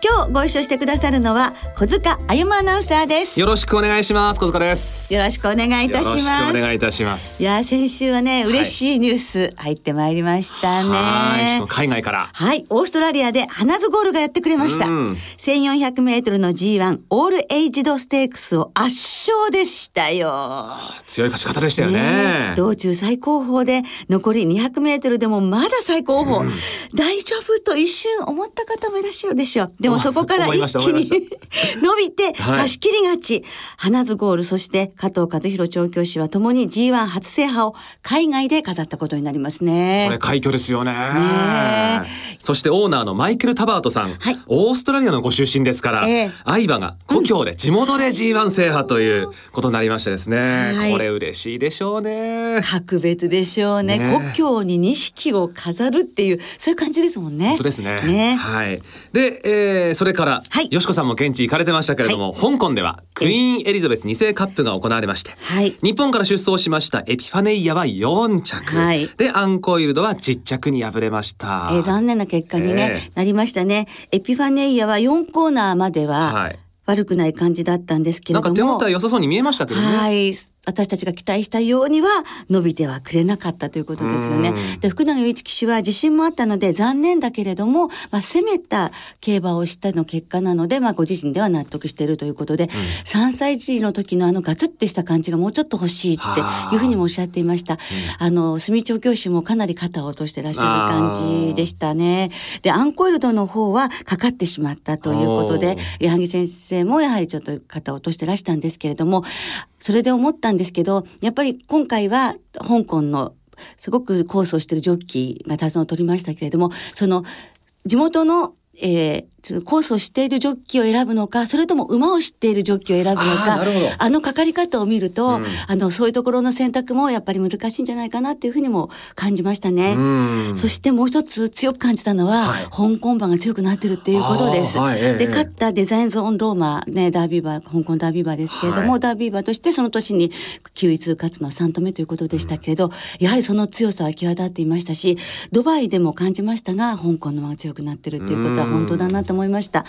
今日ご一緒してくださるのは小塚あゆまアナウンサーです。よろしくお願いします。小塚です。よろしくお願いいたします。お願いいたします。いや先週はね嬉しいニュース入ってまいりましたね。はい。海外から。はい。オーストラリアで花ズゴールがやってくれました。1400メートルの G1 オールエイジドステークスを圧勝でしたよ。強い勝ち方でしたよね、ね、道中最高峰で残り200メートルでもまだ最高峰、うん、大丈夫と一瞬思った方もいらっしゃるでしょうでもそこから一気に 伸びて差し切り勝ち、はい、花津ゴールそして加藤和弘調教師はともに G1 初制覇を海外で飾ったことになりますね。これ快挙ですよね。そしてオーナーのマイケル・タバートさん、はい、オーストラリアのご出身ですから、えー、相葉が故郷で地元で G1 制覇ということになりましてですね、はい、これ嬉しいでしょうね。格別でしょうね、ね、故郷に錦を飾るっていうそういう感じですもんね。本当ですね。ね。はい。で、えー、それから、はい、よしこさんも現地行かれてましたけれども、はい、香港ではクイーンエリザベス2世カップが行われまして、はい、日本から出走しましたエピファネイアは4着、はい、でアンコイルドは10着に敗れました、えー、残念な結果にね、えー、なりましたね。エピファネイアは4コーナーまでは、はい。悪くない感じだったんですけれども。なんか手応え良さそうに見えましたけどね。はい。私たちが期待したようには伸びてはくれなかったということですよね。で福永祐一騎手は自信もあったので残念だけれども、まあ、攻めた競馬をしたの結果なので、まあ、ご自身では納得しているということで、うん、3歳児の時のあのガツッてした感じがもうちょっと欲しいっていうふうにもおっしゃっていました。あの住調教師もかなり肩を落としてらっしゃる感じでしたね。でアンコイルドの方はかかってしまったということで矢作先生もやはりちょっと肩を落としてらしたんですけれどもそれで思ったんですけどやっぱり今回は香港のすごくコースをしているジョッキーが手綱を取りましたけれどもその地元のえー、コースを知っているジョッキーを選ぶのかそれとも馬を知っているジョッキーを選ぶのかあのかかり方を見ると、うん、あのそういうところの選択もやっぱり難しいんじゃないかなっていうふうにも感じましたね。そしてもう一つ強く感じたのは、はい、香港馬が強くなってるっていうことです。はい、で勝ったデザインゾーンローマ、ね、ダービー馬香港ダービー馬ですけれども、はい、ダービー馬としてその年に9位通勝つのは3度目ということでしたけれど、うん、やはりその強さは際立っていましたしドバイでも感じましたが香港の馬が強くなってるっていうことは本当だなと思いました。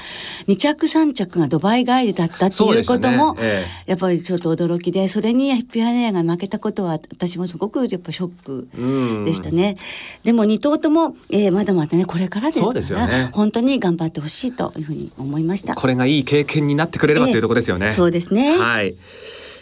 2着3着がドバイ帰りだったっていうことも、ねええ、やっぱりちょっと驚きでそれにピアネアが負けたことは私もすごくやっぱショックでしたね。でも2頭とも、えー、まだまだねこれからですから、ね、本当に頑張ってほしいというふうに思いました。これがいい経験になってくれれば、というところですよね。そうですね。はい。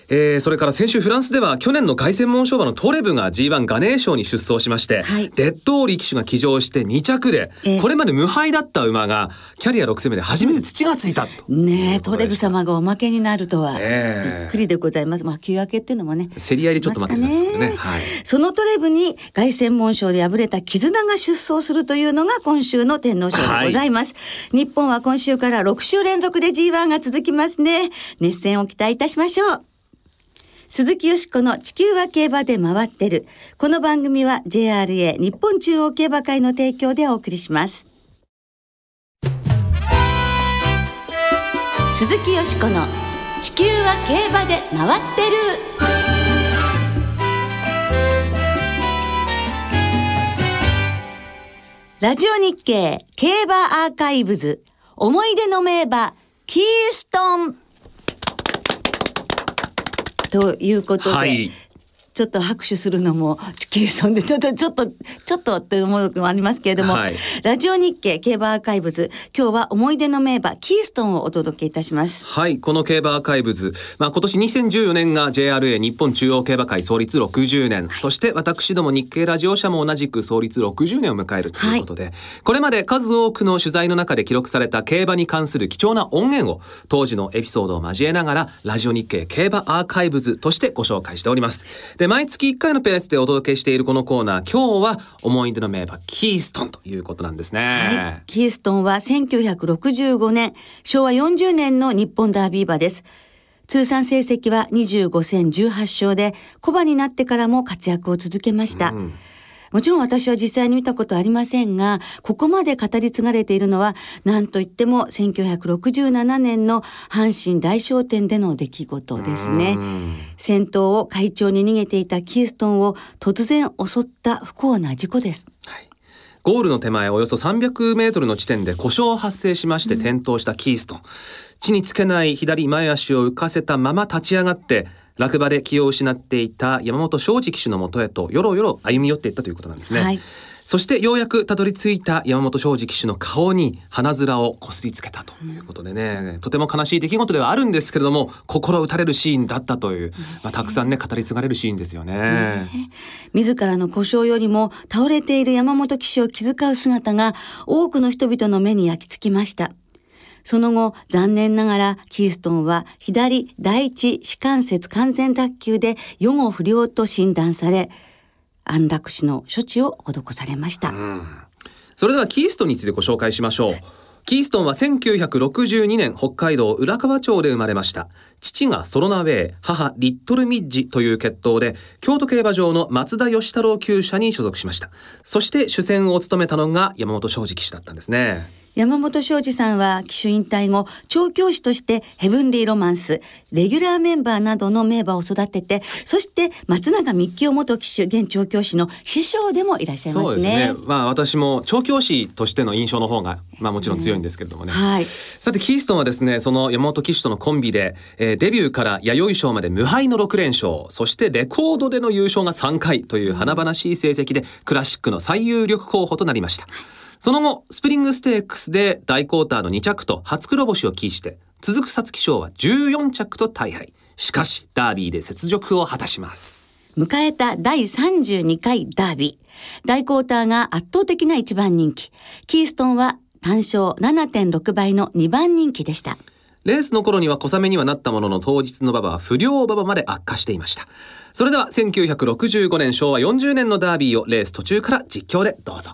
えー、それから先週フランスでは去年の凱旋門賞馬のトレブが G1 ガネー賞に出走しまして、はい、デッドオーリー騎手が騎乗して2着で、えー、これまで無敗だった馬がキャリア6戦目で初めて土がついたと、うん、ねトレブ様がおまけになるとは、えー、びっくりでございます。まあ休明けっていうのもね競り合いでちょっと待ってますけどね、はい、そのトレブに凱旋門賞で敗れた絆が出走するというのが今週の天皇賞でございます、はい、日本は今週から6週連続で G1 が続きますね。熱戦を期待いたしましょう鈴木よしこの地球は競馬で回ってる。この番組は JRA 日本中央競馬会の提供でお送りします。鈴木よしこの地球は競馬で回ってる。ラジオ日経競馬アーカイブズ思い出の名馬キーストンということで、はい、ちょっと拍手するのもキーソンでちょっとちょっとちょっとって思うのもありますけれども、はい、ラジオ日経競馬アーカイブズ今日は思い出の名馬キーストンをお届けいたします。はいこの競馬アーカイブズ。まあ今年2014年が JRA 日本中央競馬会創立60年、はい、そして私ども日経ラジオ社も同じく創立60年を迎えるということで、はい、これまで数多くの取材の中で記録された競馬に関する貴重な音源を当時のエピソードを交えながらラジオ日経競馬アーカイブズとしてご紹介しております。でで毎月1回のペースでお届けしているこのコーナー今日は思い出の名馬キーストンということなんですね、はい、キーストンは1965年昭和40年の日本ダービー馬です。通算成績は25戦18勝で小馬になってからも活躍を続けました、うんもちろん私は実際に見たことありませんが、ここまで語り継がれているのは、何といっても1967年の阪神大商店での出来事ですね。先頭を会長に逃げていたキーストンを突然襲った不幸な事故です。はいゴールの手前およそ300メートルの地点で故障発生しまして転倒したキーストン。地につけない左前足を浮かせたまま立ち上がって落馬で気を失っていた山本昌司騎手のもとへとよろよろ歩み寄っていったということなんですね。はいそしてようやくたどり着いた山本昌司騎手の顔に鼻面をこすりつけたということでね、とても悲しい出来事ではあるんですけれども心打たれるシーンだったという、まあ、たくさんね語り継がれるシーンですよね。自らの故障よりも倒れている山本騎手を気遣う姿が多くの人々の目に焼き付きました。その後、残念ながらキーストンは左第一歯関節完全脱臼で予後不良と診断され、安楽死の処置を施されました。それではキーストンについてご紹介しましょう。キーストンは1962年北海道浦河町で生まれました。父がソロナウェイ、母リットルミッジという血統で、京都競馬場の松田義太郎厩舎に所属しました。そして主戦を務めたのが山本昌司騎手だったんですね。山本昌司さんは騎手引退後、調教師としてヘブンリーロマンス、レギュラーメンバーなどの名馬を育てて、そして松永幹夫元騎手、現調教師の師匠でもいらっしゃいますね。そうですね。まあ私も調教師としての印象の方が、まあもちろん強いんですけれどもね。うん、はい。さて、キーストンはですね、その山本騎手とのコンビで、えー、デビューから弥生賞まで無敗の6連勝、そしてレコードでの優勝が3回という華々しい成績で、クラシックの最有力候補となりました。その後、スプリングステークスで大クォーターの2着と初黒星を喫して、続く皐月賞は14着と大敗。しかし、ダービーで雪辱を果たします。迎えた第32回ダービー。大クォーターが圧倒的な一番人気。キーストンは単勝7.6倍の2番人気でした。レースの頃には小雨にはなったものの当日の馬場は不良馬場まで悪化していました。それでは1965年昭和40年のダービーをレース途中から実況でどうぞ。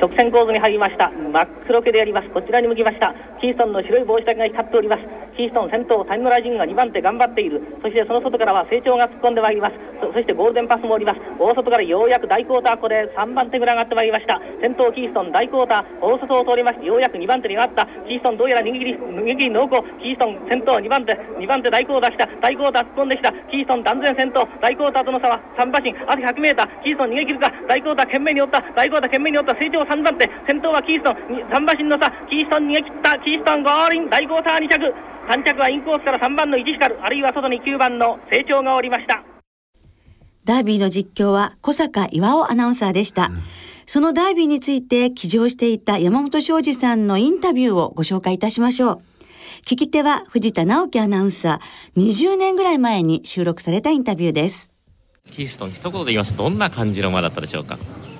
直線構図に入りました。真っ黒けであります。こちらに向きました。キーストンの白い帽子だけが光っております。キーストン先頭谷村仁が2番手頑張っている。そしてその外からは成長が突っ込んでまいります。そしてゴールデンパスもおります。大外からようやく大クォーターここで3番手ぐらい上がってまいりました。先頭キーストン大クォーター。大外を通りましてようやく2番手に上がった。キーストンどうやら逃げ切り逃げ切り濃厚キーストン先頭2番手。2番手大クォーターした。大クォーター突っ込んできた。キーストン断然先頭大クォーターとの差は3馬身。あと 100m キーストン逃げ切るか。大クォーター懸命に寄った。大クォーター懸命に寄った。成長3番手。先頭はキーストン3馬身の差。キーストン逃げ切った。キーストンゴールイン。大クォーター2着。3着はインコースから3番の1光あるいは外に9番の成長がおりました。ダービーの実況は小坂岩尾アナウンサーでした、うん、そのダービーについて騎乗していた山本昌司さんのインタビューをご紹介いたしましょう。聞き手は藤田直樹アナウンサー。20年ぐらい前に収録されたインタビューです。キーストン一言で言いますどんな感じの馬だったでしょうか？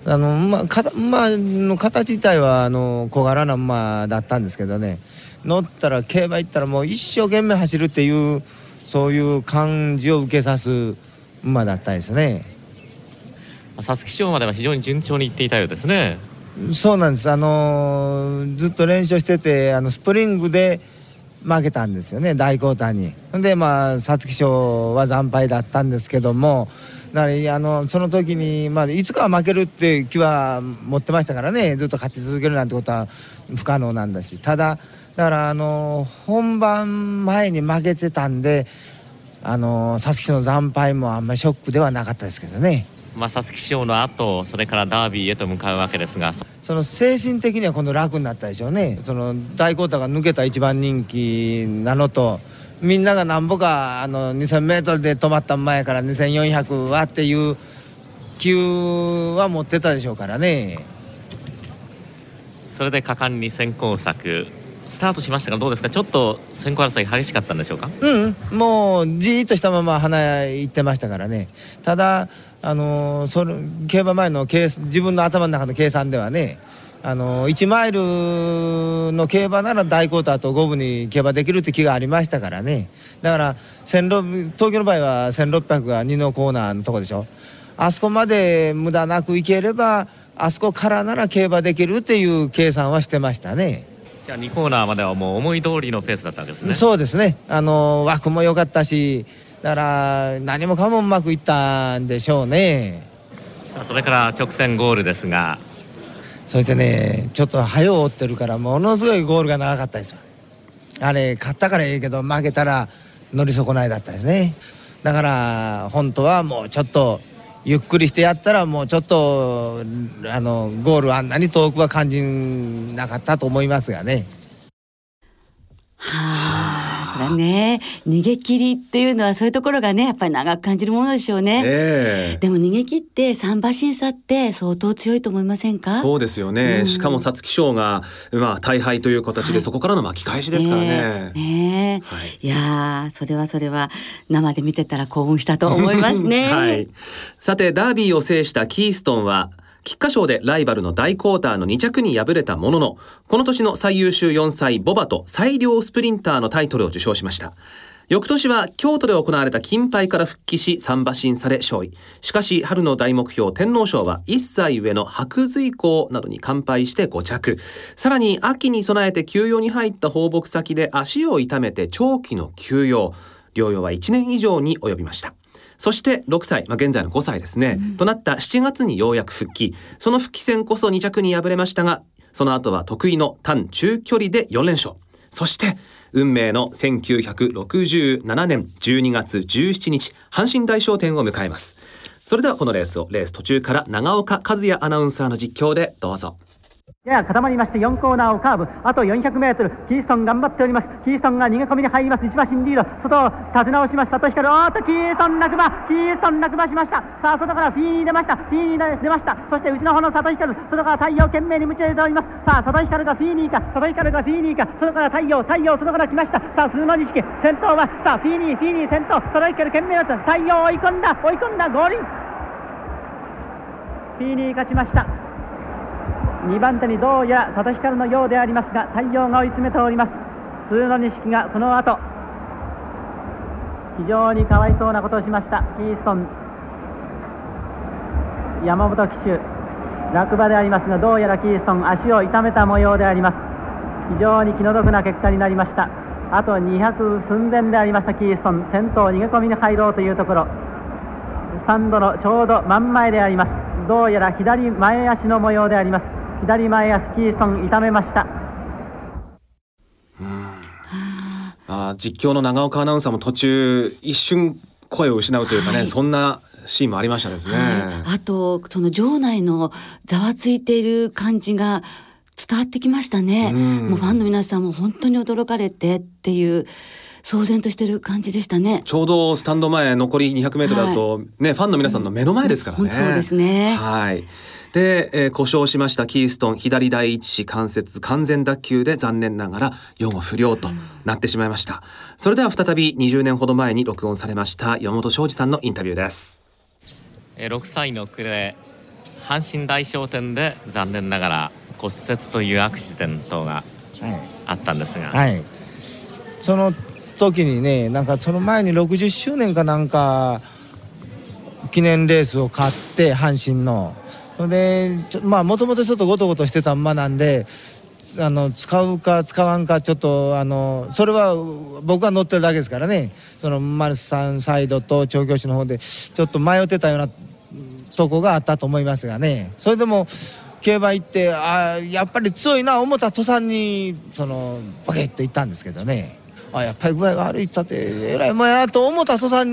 あのまあ、かまあ、の形自体はあの小柄な馬だったんですけどね乗ったら競馬行ったらもう一生懸命走るっていうそういう感じを受けさす馬だったですね。皐月賞までは非常に順調にいっていたようですね。そうなんです。あのずっと練習しててあのスプリングで負けたんですよね大交代に。でまあ皐月賞は惨敗だったんですけどもだからあのその時に、まあ、いつかは負けるって気は持ってましたからねずっと勝ち続けるなんてことは不可能なんだし。ただだからあの本番前に負けてたんであの皐月賞の惨敗もあんまりショックではなかったですけどね。まあ、皐月賞の後それからダービーへと向かうわけですがその精神的には今度楽になったでしょうねその大交代が抜けた一番人気なのとみんながなんぼかあの 2000m で止まった前から2400はっていう気は持ってたでしょうからねそれで果敢に先行策スタートしましたがどうですか？ちょっと先行争い激しかったんでしょうか？うんもうじーっとしたまま花屋行ってましたからね。ただあのその競馬前の計自分の頭の中の計算ではねあの1マイルの競馬なら大コーターと五分に競馬できるって気がありましたからね。だから東京の場合は1600が2のコーナーのとこでしょ。あそこまで無駄なく行ければあそこからなら競馬できるっていう計算はしてましたね。じゃあ2コーナーまではもう思い通りのペースだったわけですね。そうですね。あの枠も良かったし、だから何もかもうまくいったんでしょうね。さあそれから直線ゴールですが、そしてね、ちょっと早う追ってるからものすごいゴールが長かったですよ。あれ勝ったからいいけど負けたら乗り損ないだったですね。だから本当はもうちょっとゆっくりしてやったらもうちょっとあのゴールあんなに遠くは感じなかったと思いますがね。はあ、それはね、逃げ切りっていうのはそういうところがね、やっぱり長く感じるものでしょうね。ええ。でも逃げ切って三馬審査って相当強いと思いませんか？そうですよね、うん。しかも皐月賞が、まあ、大敗という形で、はい。そこからの巻き返しですからね。ねえねえ。はい。いやーそれはそれは生で見てたら興奮したと思いますね。はい、さてダービーを制したキーストンは菊花賞でライバルの大コーターの2着に敗れたもののこの年の最優秀4歳ボバと最良スプリンターのタイトルを受賞しました。翌年は京都で行われた金杯から復帰し三馬審査で勝利。しかし春の大目標天皇賞は1歳上の白髄校などに完敗して5着。さらに秋に備えて休養に入った放牧先で足を痛めて長期の休養。療養は1年以上に及びました。そして6歳、まあ、現在の5歳ですね、となった7月にようやく復帰。その復帰戦こそ2着に敗れましたがその後は得意の短中距離で4連勝。そして運命の1967年12月17日阪神大賞典を迎えます。それではこのレースをレース途中から長岡和也アナウンサーの実況でどうぞやや固まりまして4コーナーをカーブ。あと400メートル。キーストン頑張っております。キーストンが逃げ込みに入ります。1馬身リード。外を立て直します佐藤光おーっとキーストン落馬。キーストン落馬しました。さあ外からフィーに出ました。フィーに出ました。そして内の方の佐藤光外から太陽懸命に夢中でおります。さあ佐藤光がフィーにーか佐藤光がフィーにーか外から太陽太陽外から来ました。さあ鈴の錦先頭はさあフィーにーフィーにー先頭。佐藤光懸命だった。太陽追い込んだ。追い込んだ。合輪フィーにー勝ちました。2番手にどうやら佐藤光のようでありますが太陽が追い詰めております。普通の錦がその後。非常にかわいそうなことをしました。キーストン。山本騎手。落馬でありますがどうやらキーストン足を痛めた模様であります。非常に気の毒な結果になりました。あと200寸前でありましたキーストン。先頭逃げ込みに入ろうというところ。スタンドのちょうど真ん前であります。どうやら左前足の模様であります。左前足キーストン痛めました。あー実況の長岡アナウンサーも途中一瞬声を失うというかね、はい。そんなシーンもありましたですね、はい、あとその場内のざわついている感じが伝わってきましたね。うん。もうファンの皆さんも本当に驚かれてっていう騒然としてる感じでしたね。ちょうどスタンド前残り200メートルだと、ねファンの皆さんの目の前ですからね。本当そうですね。はい。で、えー故障しましたキーストン左第一子関節完全脱臼で残念ながら予後不良となってしまいました。それでは再び20年ほど前に録音されました山本昌司さんのインタビューです。えー6歳の暮れ阪神大商店で残念ながら骨折というアクシデントがはい。あったんですが、はい、その時にねなんかその前に60周年かなんか記念レースを買って阪神のそれでちょまあもともとちょっとゴトゴトしてた馬なんであの使うか使わんかちょっとあのそれは僕が乗ってるだけですからね。そのマルサンサイドと調教師の方でちょっと迷ってたようなとこがあったと思いますがね。それでも競馬行ってあやっぱり強いな思った途端にそのバケッと行ったんですけどね。あやっぱり具合が悪いったってえらいもんやなと思った途端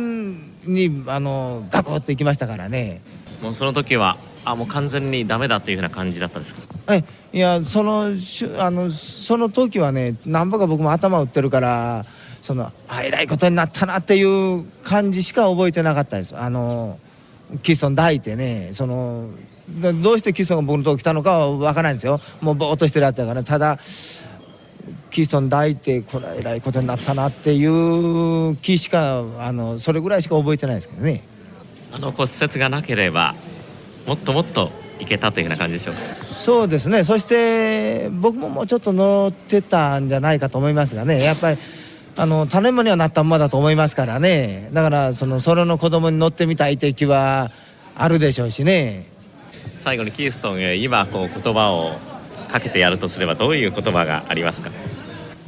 にあのガクッと行きましたからね。もうその時はあもう完全にダメだというふうな感じだったんですか？えいやそのあのその時はねなんぼか僕も頭打ってるからそのあえらいことになったなっていう感じしか覚えてなかったです。あのキストン抱いてねそのどどうしてキストンが僕のとこ来たのかは分からないんですよ。もうぼーっとしてるやつだから。ただキストン抱いてこれはえらいことになったなっていう気しかあのそれぐらいしか覚えてないですけどね。あの骨折がなければもっともっといけたというような感じでしょうか？そうですね。そして僕ももうちょっと乗ってたんじゃないかと思いますがね。やっぱりあの種馬にはなったままだと思いますからね。だからそのそれの子供に乗ってみたいという気はあるでしょうしね。最後にキーストンへ今こう言葉をかけてやるとすればどういう言葉がありますか？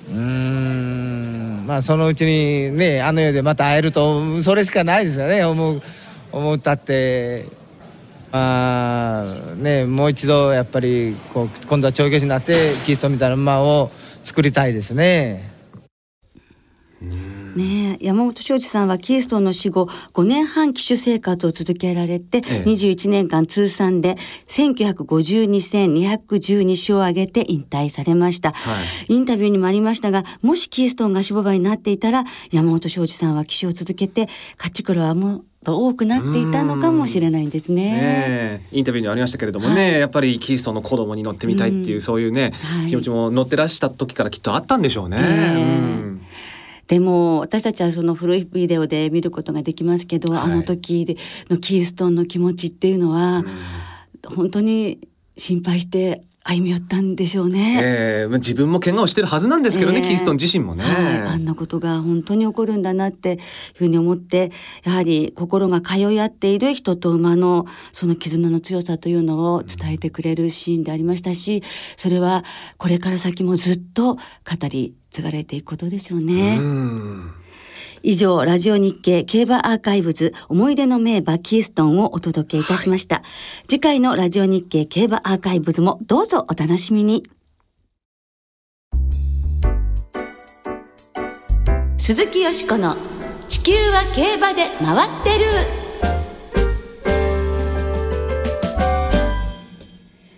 うーん。まあそのうちにねあの世でまた会えるとそれしかないですよね。思う思ったってまあねもう一度やっぱりこう今度は調教師になってキリストみたいな馬を作りたいですね。ねえ。山本昌司さんはキーストンの死後5年半騎手生活を続けられて、ええ。21年間通算で1952戦212勝を挙げて引退されました、インタビューにもありましたがもしキーストンが死亡馬になっていたら山本昌司さんは騎手を続けて勝ち黒はもっと多くなっていたのかもしれないんですね。ねえ。インタビューにありましたけれどもね、はい。やっぱりキーストンの子供に乗ってみたいっていう、うんそういうね、はい。気持ちも乗ってらした時からきっとあったんでしょうね。ええ。うん。でも私たちはその古いビデオで見ることができますけど、はいあの時でのキーストンの気持ちっていうのは、本当に心配して歩み寄ったんでしょうね。ええまあ自分も怪我をしてるはずなんですけどね、ええキーストン自身もね。はい、あんなことが本当に起こるんだなっていうふうに思ってやはり心が通い合っている人と馬のその絆の強さというのを伝えてくれるシーンでありましたしそれはこれから先もずっと語り継がれていくことでしょうね。うん以上、ラジオ日経競馬アーカイブズ思い出の名馬キーストンをお届けいたしました。次回のラジオ日経競馬アーカイブズもどうぞお楽しみに。鈴木よしこの地球は競馬で回ってる。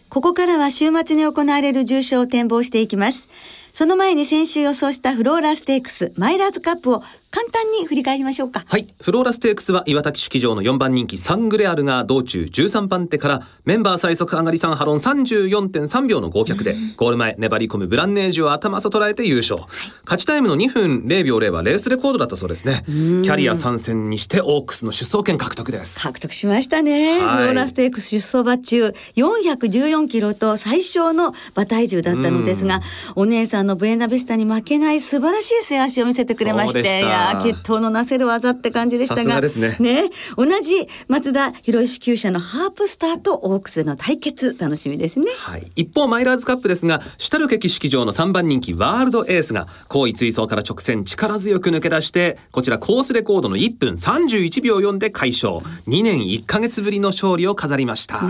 ここからは週末に行われる重賞を展望していきます。その前に先週予想したフローラステークスマイラーズカップを簡単に振り返りましょうか。はい。フローラステークスは岩崎式場の4番人気サングレアルが道中13番手からメンバー最速上がり3ハロン34.3秒の合脚でゴール前粘り込むブランネージュを頭さ捉えて優勝。勝ちタイムの2分0秒0はレースレコードだったそうですね。キャリア参戦にしてオークスの出走権獲得です。獲得しましたね。はいフローラステークス出走馬中414キロと最小の馬体重だったのですが、お姉さんのブエナビスタに負けない素晴らしい背足を見せてくれまして、やー決闘のなせる技って感じでしたが、さすがですね。同じ松田博石厩舎のハープスターとオークスの対決楽しみですね。はい、一方マイラーズカップですがシュタルケ騎式場の3番人気ワールドエースが後位追走から直線力強く抜け出してこちらコースレコードの1分31秒4で快勝2年1ヶ月ぶりの勝利を飾りました、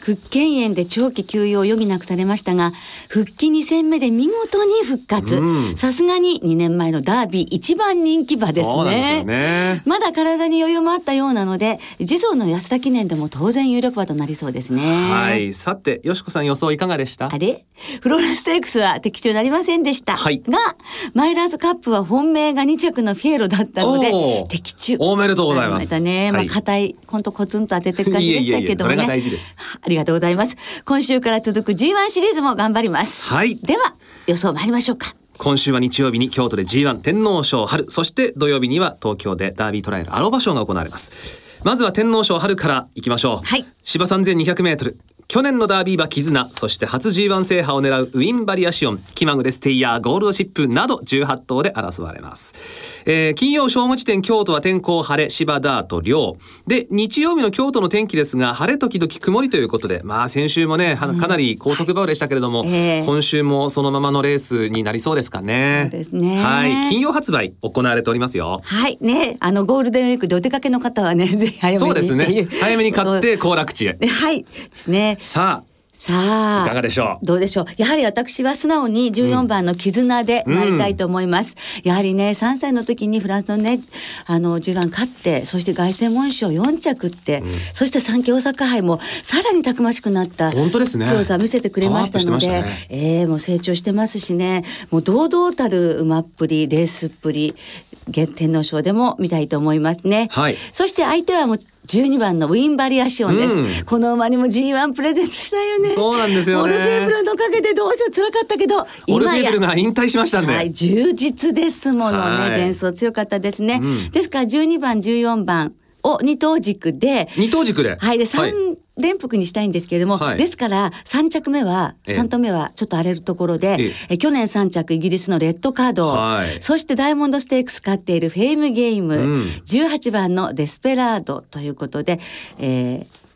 屈腱炎で長期休養を余儀なくされましたが復帰2戦目で見事に復活。うん。さすがに2年前のダービー一番人気馬ですね。ね。まだ体に余裕もあったようなので次走の安田記念でも当然有力馬となりそうですね。はい。さてよしこさん予想いかがでした？あれ？フローラステークスは的中なりませんでした、はい。がマイラーズカップは本命が2着のフィエロだったので的中。おめでとうございます。なりしたね、まあはい。硬い本当コツンと当ててる感じでしたけどもね。ありがとうございます。今週から続く G1 シリーズも頑張ります。はい。では予想参りましょうか今週は日曜日に京都で G1 天皇賞春。そして土曜日には東京でダービートライアルアロバ賞が行われます。まずは天皇賞春からいきましょう、はい。芝 3200m 去年のダービー馬絆そして初 G1 制覇を狙うウィンバリアシオン気まぐれステイヤーゴールドシップなど18頭で争われます、えー金曜正午時点京都は天候晴れ芝ダート涼で日曜日の京都の天気ですが晴れ時々曇りということでまあ先週もねはかなり高速バウでしたけれども、ええ。今週もそのままのレースになりそうですかね。そうですね。はい金曜発売行われておりますよ。はいねあのゴールデンウィークでお出かけの方はねぜひ早めに。そうですね。早めに買って 行楽地へ。ねはいですねささああいかがでしょう？どうでしょう？やはり私は素直に14番の絆で参りたいと思います、やはりね3歳の時にフランスのねあの10番勝ってそして凱旋門賞4着って、そして三季大阪杯もさらにたくましくなった本当ですね。強さを見せてくれましたのでパワーアップしてましたえーもう成長してますしね。もう堂々たる馬っぷりレースっぷり現天皇賞でも見たいと思いますね、はい。そして相手はもう12番のウィンバリアシオンです、うん。この馬にも G1 プレゼントしたいよね。そうなんですよね。オルフェーブルのおかげでどうしよう辛かったけどオルフェーブルやが引退しましたんで、はい、充実ですものはい。ね前走強かったですね、うん。ですから12番14番を二等軸で。二等軸で。はいで3連複にしたいんですけれども、はい。ですから3着目は、ええ。3頭目はちょっと荒れるところで、ええ。去年3着イギリスのレッドカード、はい。そしてダイヤモンドステークス勝っているフェイムゲーム、うん。18番のデスペラードということで、えー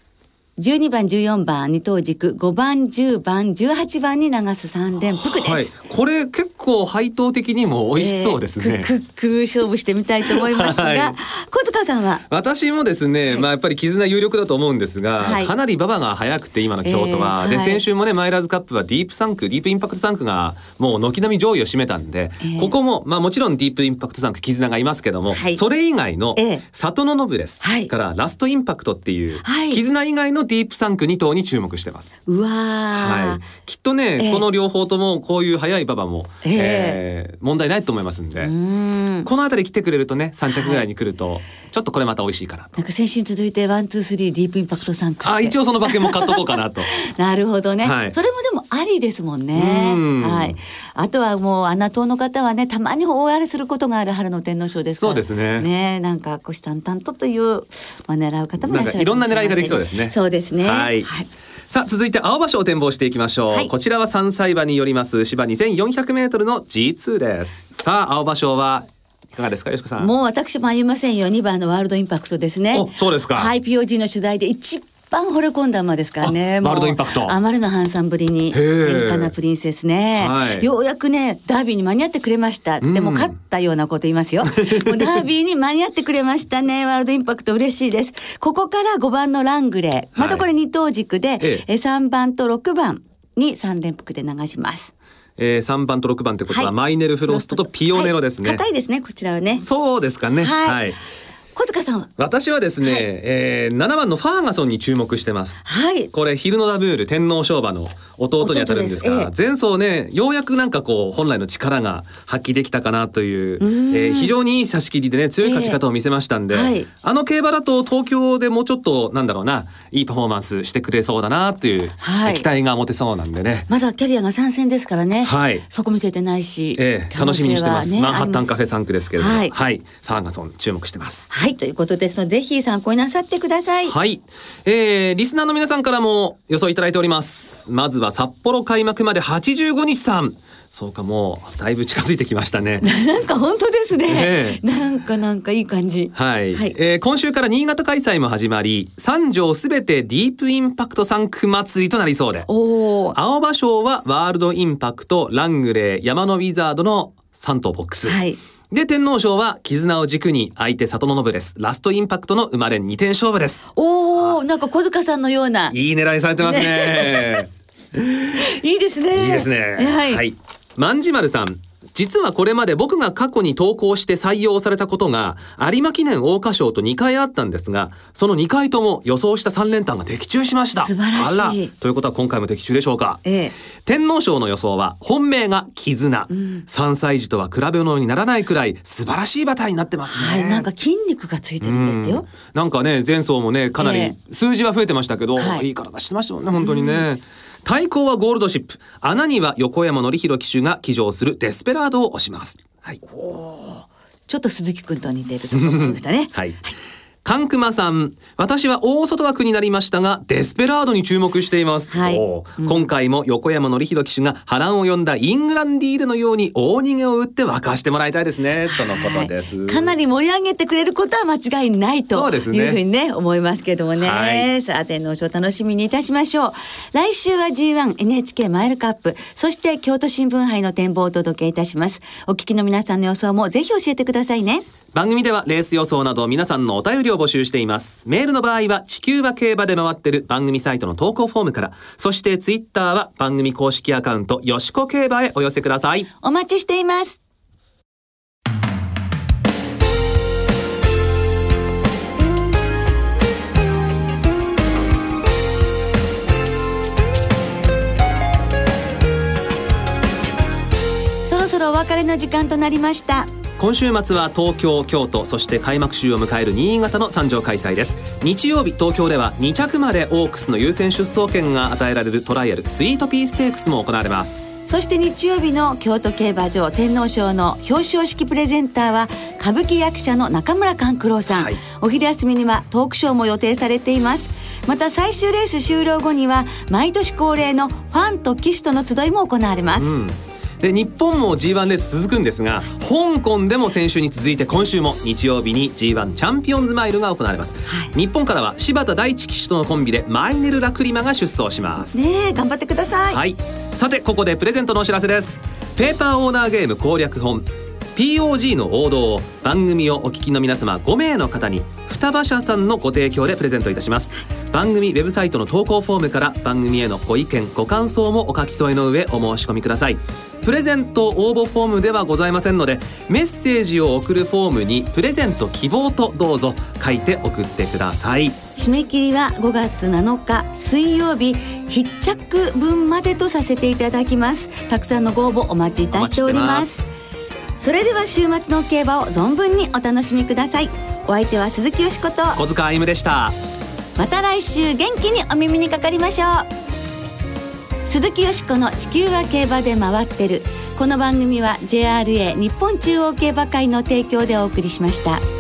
12番14番二等軸5番10番18番に流す3連複です。はい、これ結構配当的にも美味しそうですね。えーク勝負してみたいと思いますが、はい。小塚さんは？私もですね、まあやっぱり絆有力だと思うんですが、はい。かなり馬場が速くて今の京都は、でえ。ーはい。先週もねマイラーズカップはディープサンクディープインパクトサンクがもう軒並み上位を占めたんで、えーここもまあもちろんディープインパクトサンク絆がいますけども、はい。それ以外のええ。里のノブレスはい。からラストインパクトっていう、はい。絆以外のディープサンク2頭に注目してます。うわー、はい、きっとね、ええ。この両方ともこういう速い馬場も、えええー問題ないと思いますんで、この辺り来てくれるとね3着ぐらいに来ると、ちょっとこれまた美味しいかなと。なんか先週に続いてワンツースリーディープインパクト3区あ一応その馬券も買っとこうかなと。なるほどね、はい。それもでもありですもんね。うん。はい。あとはもう穴党の方はねたまに大荒れすることがある春の天皇賞ですから。そうですね。ねなんか虎視眈々とという、まあ、狙う方もいらっしゃるなんかいろんな狙いができそうですね。そうですね。はい。さあ続いて青葉賞を展望していきましょう。はい。こちらは三歳馬によります芝2400メートルの G2 です。さあ青葉賞はいかがですかよしこさん？もう私もありませんよ。2番のワールドインパクトですね。おそうですか。はい POG の取材で一番惚れ込んだ馬ですからね。ワールドインパクト。あまりのハンサンぶりにへえ演歌なプリンセスね、はい。ようやくねダービーに間に合ってくれました、ん。でも勝ったようなこと言いますよ。もうダービーに間に合ってくれましたね。ワールドインパクト嬉しいです。ここから5番のラングレー。またこれ二等軸で、ええ。え3番と6番に3連複で流しますえー、3番と6番ってことは、はい。マイネルフロストとピオネロですね。はい。硬いですねこちらはね。そうですかね。はい。小塚さんは？私はですね、はい。えー、7番のファーガソンに注目してます。はい。これヒルノダブール天皇賞馬の弟にあたるんですが前走ねようやくなんかこう本来の力が発揮できたかなという、ん。えー非常にいい差し切りでね強い勝ち方を見せましたんで、あの競馬だと東京でもうちょっとなんだろうないいパフォーマンスしてくれそうだなっていう、はい。期待が持てそうなんでね。まだキャリアが参戦ですからね。はい。そこ見せてないし。ええ楽しみにしてます、マンハッタンカフェ3区ですけれども、ははい。い、ファーガソン注目してます。はい、ということですので、ぜひ参考になさってください。はい、えー、リスナーの皆さんからも予想いただいております。まずは札幌開幕まで85日さん。そうかもうだいぶ近づいてきましたね。なんか本当ですね。ええ。なんかなんかいい感じ。はい、はい。えー今週から新潟開催も始まり3条すべてディープインパクト3区祭りとなりそうで。青葉賞はワールドインパクトラングレー山のウィザードの3頭ボックス、はい。で天皇賞は絆を軸に相手里のノブレスラストインパクトの生まれ2点勝負です。おお、なんか小塚さんのような。いいい狙いされてますねいですね。いいですね。はい。万事丸さん。実はこれまで僕が過去に投稿して採用されたことが有馬記念桜花賞と2回あったんですがその2回とも予想した3連単が的中しました素晴らしいということは今回も的中でしょうかええ。天皇賞の予想は本命が絆、3歳児とは比べ物にならないくらい素晴らしい馬体になってますね、はい、なんか筋肉がついてるんですよ。なんかね前走もねかなえり数字は増えてましたけど、はいい、い体してましたもんね本当にね。対抗はゴールドシップ穴には横山典弘騎手が騎乗するデスペラードを押します。はい、ちょっと鈴木くんと似てると思いましたね。はいカンクマさん私は大外枠になりましたがデスペラードに注目しています、はい。今回も横山典弘騎手が波乱を呼んだイングランディーレのように大逃げを打って沸かしてもらいたいですね。とのことです、はいかなり盛り上げてくれることは間違いないというふうにね思いますけどもね、はい。さあ天皇賞楽しみにいたしましょう。来週は G1NHK マイルカップそして京都新聞杯の展望をお届けいたします。お聞きの皆さんの予想もぜひ教えてくださいね番組ではレース予想など皆さんのお便りを募集しています。メールの場合は地球は競馬で回ってる番組サイトの投稿フォームからそしてツイッターは番組公式アカウントよしこ競馬へお寄せください。お待ちしています。そろそろお別れの時間となりました。今週末は東京京都そして開幕週を迎える新潟の参上開催です。日曜日東京では2着までオークスの優先出走権が与えられるトライアルスイートピーステークスも行われます。そして日曜日の京都競馬場天皇賞の表彰式プレゼンターは歌舞伎役者の中村勘九郎さん、はい。お昼休みにはトークショーも予定されています。また最終レース終了後には毎年恒例のファンと騎手との集いも行われます、うんで日本も G1 レース続くんですが香港でも先週に続いて今週も日曜日に G1 チャンピオンズマイルが行われます、はい。日本からは柴田大地騎手とのコンビでマイネル・ラクリマが出走します。ねえ頑張ってください、はい。さてここでプレゼントのお知らせです。ペーパーオーナーゲーム攻略本 POG の王道を番組をお聞きの皆様5名の方に双葉社さんのご提供でプレゼントいたします番組ウェブサイトの投稿フォームから番組へのご意見ご感想もお書き添えの上お申し込みください。プレゼント応募フォームではございませんのでメッセージを送るフォームにプレゼント希望とどうぞ書いて送ってください。締め切りは5月7日水曜日必着分までとさせていただきます。たくさんのご応募お待ちいたしております。それでは週末の競馬を存分にお楽しみください。お相手は鈴木よしこと。小塚歩夢でしたまた来週元気にお耳にかかりましょう鈴木よしこの地球は競馬で回ってるこの番組は JRA 日本中央競馬会の提供でお送りしました。